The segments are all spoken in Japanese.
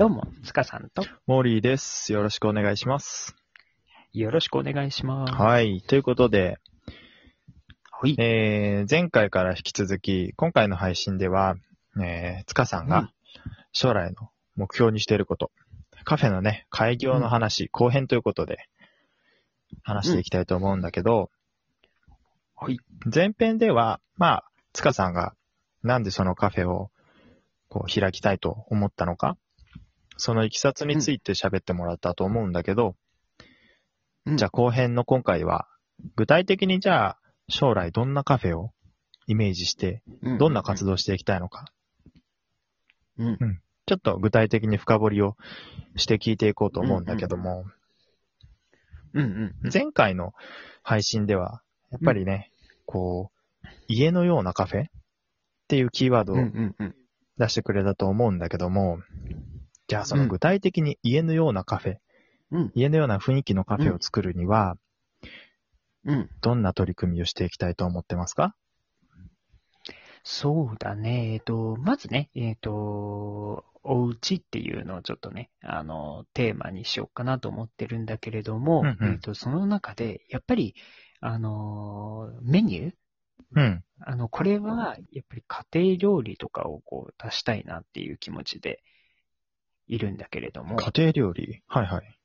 どうも、塚さんとモーリーです。よろしくお願いします。よろしくお願いします。はい。ということで、はい。えー、前回から引き続き、今回の配信では、えー、塚さんうんが将来の目標にしていること、カフェのね、開業の話、後編ということで、話していきたいと思うんだけど、はい。前編では、まあ、塚さんがなんでそのカフェをこう開きたいと思ったのか、そのいきさつについて喋ってもらったと思うんだけど、うん。じゃあ後編の今回は、具体的にじゃあ将来どんなカフェをイメージして、どんな活動していきたいのか、うん。ちょっと具体的に深掘りをして聞いていこうと思うんだけども、うん。うん。うん。前回の配信では、やっぱりね、こう、家のようなカフェっていうキーワードをうんうんうん。出してくれたと思うんだけども、じゃあその具体的に家のようなカフェ、うん家のような雰囲気のカフェを作るには、うん。どんな取り組みをしていきたいと思ってますか？そうだね。えっと、まずね、えっと、お家っていうのをちょっとね、あの、テーマにしようかなと思ってるんだけれども、うんうんえっと、その中で、やっぱり、あの、メニューうん。あの、これは、やっぱり家庭料理とかをこう出したいなっていう気持ちでいるんだけれども。家庭料理？はいはい。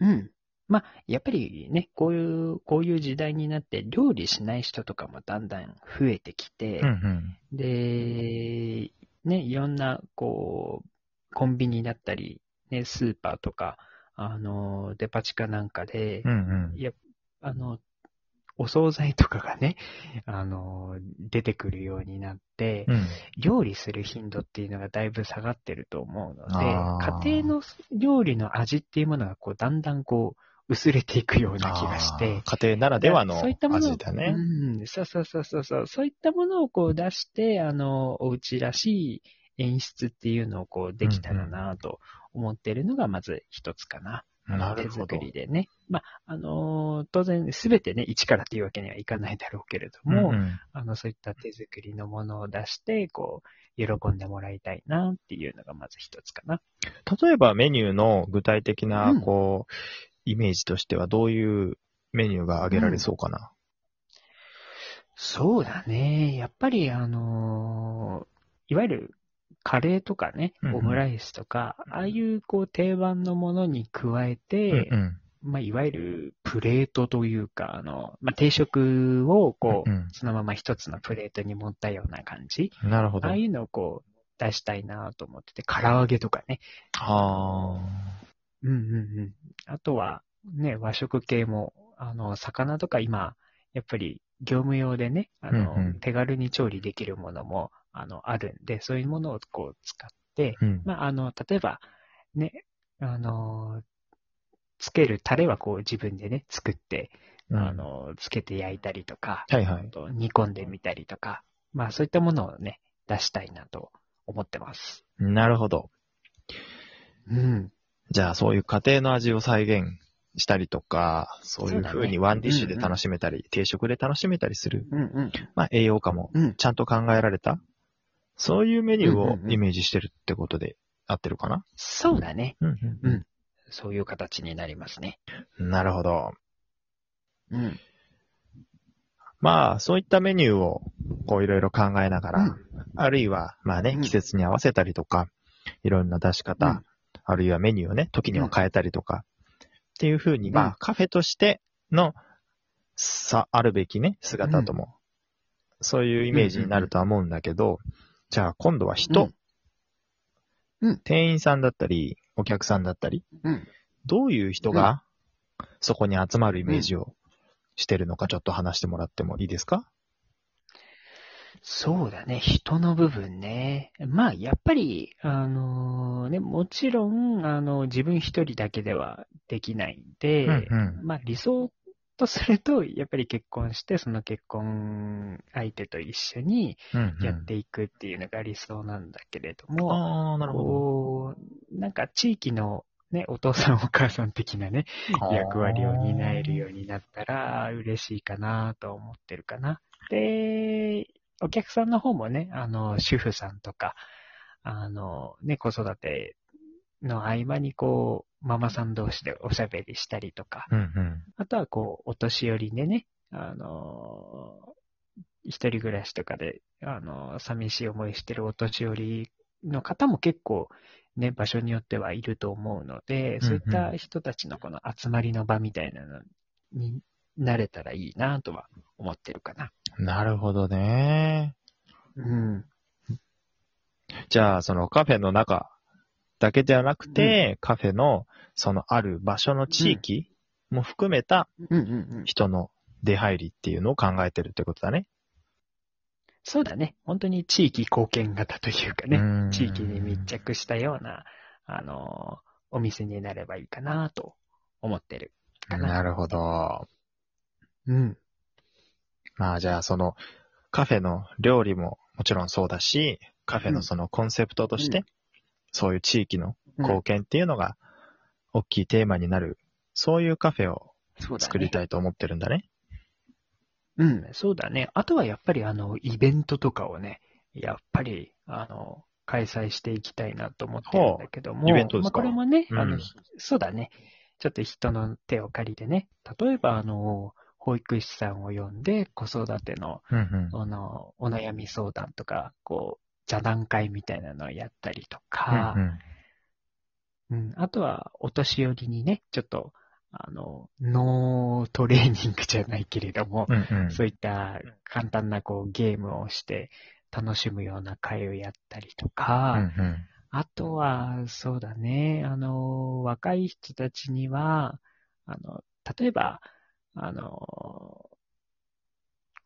うん。まあ、やっぱりね、こういう、こういう時代になって料理しない人とかもだんだん増えてきて、うんうん。で、ね、いろんな、こう、コンビニだったり、ね、スーパーとか、あの、デパ地下なんかで、うんうん。いや、あの、お惣菜とかがね、あの、出てくるようになって、うん。料理する頻度っていうのがだいぶ下がってると思うので、家庭の料理の味っていうものがこうだんだんこう薄れていくような気がして、家庭ならではのそういったものを味だね。うん、そうそうそうそうそう、そういったものをこう出して、あの、お家らしい演出っていうのをこうできたらなと思ってるのがまず一つかな。手なるほど作。りでね。まあ、あのー当然すべてね、一からっていうわけにはいかないだろうけれども、うんうんあの、そういった手作りのものを出して、こう、喜んでもらいたいなっていうのがまず一つかな。例えばメニューの具体的うな、んこう、イメージとしてはどういうメニューが挙げられそうかな。そうだね。やっぱり、あのーいわゆる、カレーとかねうんう、んオムライスとか、ああいうこう定番のものに加えて、うんまあ、いわゆるプレートというか、あの、まあ、定食をこう、うんうんそのまま一つのプレートに盛ったような感じ。うん。なるほど。あああいうのをこう、出したいなと思ってて、唐揚げとかね。あうんうんうん。あとは、ね、和食系も、あの、魚とか今、やっぱり業務用でね、あの、うんうん手軽に調理できるものも、あの、あるんで、そういうものをこう使って、ー。うん。まあ、あの、例えば、ね、あの、つけるタレはこう自分でね、作って、うんあの、つけて焼いたりとか、はいはいあ。と煮込んでみたりとか、まあそういったものをね、出したいなと思ってます。なるほど。うん。じゃあそういう家庭の味を再現したりとか、そういうそうにワンディッシュで楽しめたり、定食で楽しめたりする、うんうん。まあ栄養価もうん。ちゃんと考えられた、そういうメニューをうんうんうんイメージしてるってことで合ってるかな？そうだね。うんうんそういう形になりますね。うん。なるほど。うん。まあ、そういったメニューを、こういろいろ考えながら、うんあるいは、まあねう、ん季節に合わせたりとか、いろんな出し方、うんあるいはメニューをね、時には変えたりとか、っていうふうに、まうんあ、カフェとしての、さ、あるべきね、姿とも、そういうイメージになるとは思うんだけど、じゃあ今度は人、うんうん店員さんだったり、お客さんだったり、うん。どういう人が、そこに集まるイメージをしてるのか、ちょっと話してもらってもいいですか？そうだね。人の部分ね。まあ、やっぱり、あのね、もちろん、あの、自分一人だけではできないんで、うんまあ、理想とすると、やっぱり結婚して、その結婚相手と一緒にうんうんやっていくっていうのが理想なんだけれども、ああ、なるほこう、なんか地域のね、お父さんお母さん的なね、ど。役割を担えるようになったら嬉しいかなと思ってるかな。で、お客さんの方もね、あの、主婦さんとか、あの、ね、子育ての合間にこう、ママさん同士でおしゃべりしたりとか、うんうん。あとはこう、お年寄りでね、あのー一人暮らしとかで、あのー寂しい思いしてるお年寄りの方も結構ね、場所によってはいると思うので、そういった人たちのこの集まりの場みたいなのになれたらいいなとは思ってるかな。なるほどね。うん。じゃあ、そのカフェの中だけではなくて、カフェのそのある場所の地域も含めたうんうんうん。人の出入りっていうのを考えてるってことだね。そうだね。本当に地域貢献型というかね。うん地域に密着したような、あのーお店になればいいかなと思ってるかな。なるほど。うん。まあじゃあそのカフェの料理ももちろんそうだし、カフェのそのコンセプトとして、うんそういう地域のうん貢献っていうのが大きいテーマになる、そういうカフェを。作りたいと思ってるんだね。うん、そうだね。あとはやっぱりあの、イベントとかをね、やっぱり、あの、開催していきたいなと思ってるんだけども。イベントですか？まあこれもね、あの、うんそうだね。ちょっと人の手を借りてね。例えばあの、保育士さんを呼んで子育ての、うんうん。あの、お悩み相談とか、こう、座談会みたいなのをやったりとか、うんうん。うん、あとは、お年寄りにね、ちょっと、あの、ノートレーニングじゃないけれども、うんうん。そういった簡単なこうゲームをして楽しむような会をやったりとか、うんうん。あとは、そうだね、あの、若い人たちには、あの、例えば、あの、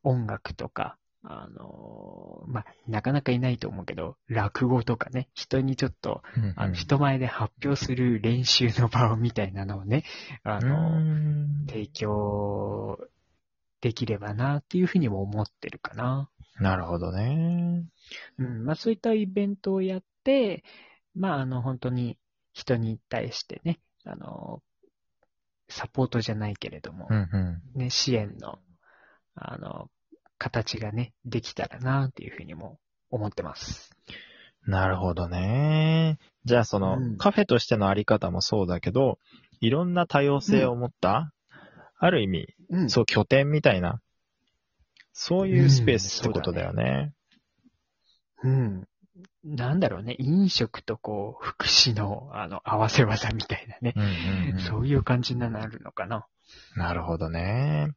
音楽とか、あの、まあ、なかなかいないと思うけど、落語とかね、人にちょっと、うんあの、人前で発表する練習の場をみたいなのをね、あうの、ん提供できればなっていうふうにも思ってるかな。なるほどね。うん、まあそういったイベントをやって、まああの本当に人に対してね、あの、サポートじゃないけれどもう、んうんね、支援の、あの、形がね、できたらなっていうふうにも思ってます。なるほどね。じゃあその、うんカフェとしてのあり方もそうだけど、いろんな多様性を持った、ある意味、うんそう拠点みたいな、そういうスペースってことだよね。うん。なんだろうね、飲食とこう、福祉の、あの、合わせ技みたいなね、うんうんうんそういう感じになるのかな。なるほどね。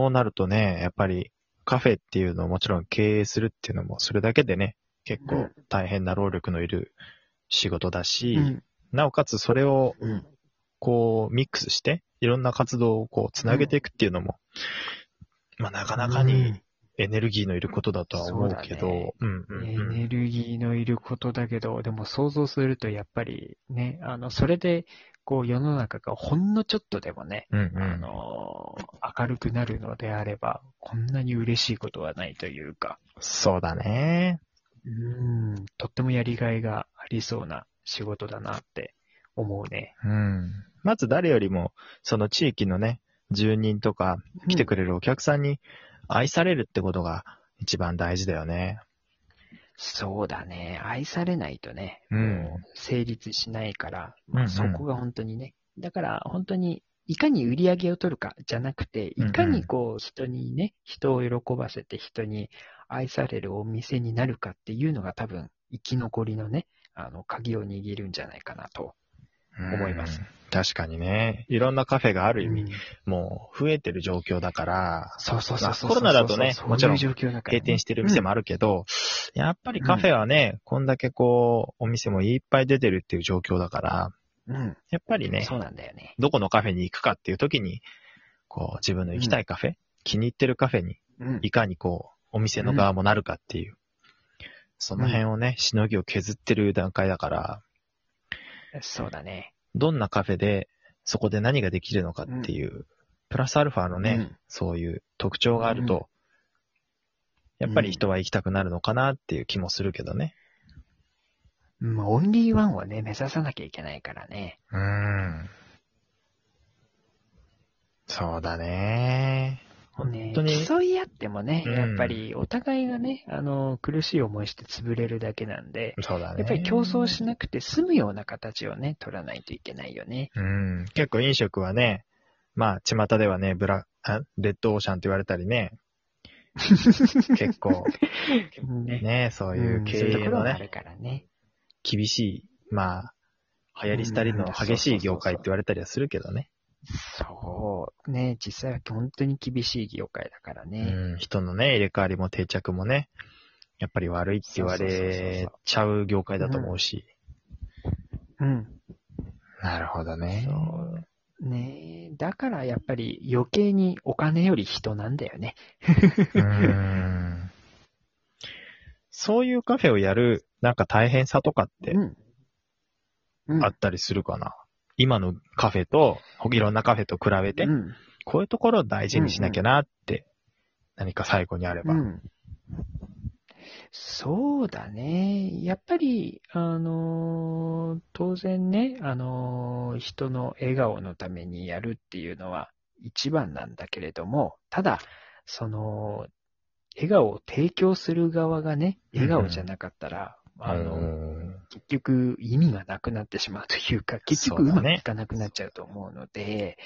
うそうなるとね、やっぱりカフェっていうのをもちろん経営するっていうのも、それだけでね、結構うん大変な労力のいる仕事だし、ん。なおかつそれをうん。こうミックスして、いろんな活動をこうつなげていくっていうのも、まあなかなかにエネルギーのいることだとは思うけど、そうだねうんうんエうんネルギーのいることだけど、でも想像するとやっぱりね、あの、それで、こう世の中がほんのちょっとでもね、うんうんあの、明るくなるのであれば、こんなに嬉しいことはないというか、そうだね。うん、とってもやりがいがありそうな仕事だなって思うね。うん。まず誰よりも、その地域のね、住人とか来てくれるお客さんに愛されるってことが一番大事だよね。そうだね。愛されないとね、うんもう成立しないから、まあ、うんうんそこが本当にね。だから本当に、いかに売り上げを取るかじゃなくて、うんうんいかにこう人にね、人を喜ばせて人に愛されるお店になるかっていうのが多分生き残りのね、あの、鍵を握るんじゃないかなと。思いますうん。確かにね。いろんなカフェがある意味、うんもう増えてる状況だから、そうそうそうコロナだとねもちろん閉店してる店もあるけど、やっぱりカフェはね、こんだけこう、お店もいっぱい出てるっていう状況だから、うん。やっぱりね、そうなんだよね。どこのカフェに行くかっていう時に、こう、自分の行きたいカフェ、気に入ってるカフェに、うん。いかにこう、お店の側もなるかっていう、その辺をね、しのぎを削ってる段階だから、そうだね。どんなカフェで、そこで何ができるのかっていう、プラスアルファのね、うんそういう特徴があると、やっぱり人は行きたくなるのかなっていう気もするけどね。うん、オンリーワンをね、目指さなきゃいけないからね。うーん。そうだね。ね当に競い合ってもね、うんやっぱりお互いがね、あの、苦しい思いして潰れるだけなんで、そうだね。やっぱり競争しなくて済むような形をね、取らないといけないよね。うん。結構飲食はね、まあ、巷ではね、ブラ、あレッドオーシャンって言われたりね、結構、ね。ね、そういう経営のね、ろがあるからね。厳しい、まあ、流行り廃りの激しい業界って言われたりはするけどね。そう。ね、実際は本当に厳しい業界だからうね。ん。人のね、入れ替わりも定着もね、やっぱり悪いって言われちゃう業界だと思うし。うん。なるほどね。そう。ねだからやっぱり余計にお金より人なんだよね。うーんそういうカフェをやる、なんか大変さとかってうん。うんあったりするかな、今のカフェと、いろんなカフェと比べて、うん。こういうところを大事にしなきゃなって、何か最後にあれば。うん。そうだね。やっぱり、あのー当然ね、あのー人の笑顔のためにやるっていうのは一番なんだけれども、ただ、その、笑顔を提供する側がね、笑顔じゃなかったら、あの、うん結局意味がなくなってしまうというか、結局そうまくいかなくなっちゃうと思うので、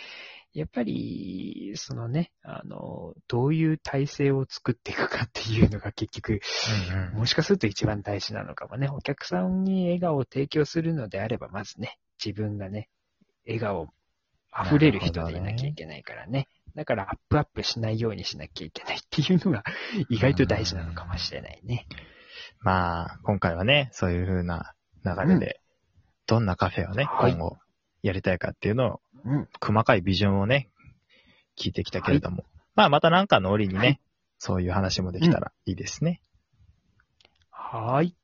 やっぱり、そのね、あの、どういう体制を作っていくかっていうのが結局、うんうんもしかすると一番大事なのかもね。お客さんに笑顔を提供するのであれば、まずね、自分がね、笑顔溢れる人でいなきゃいけないからね。だからアップアップしないようにしなきゃいけないっていうのが意外と大事なのかもしれないね。まあ、今回はね、そういう風な流れで、どんなカフェをね、はい今後やりたいかっていうのを、うん。細かいビジョンをね、聞いてきたけれども、まあまたなんかの折にね、はいそういう話もできたらいいですね。はーい。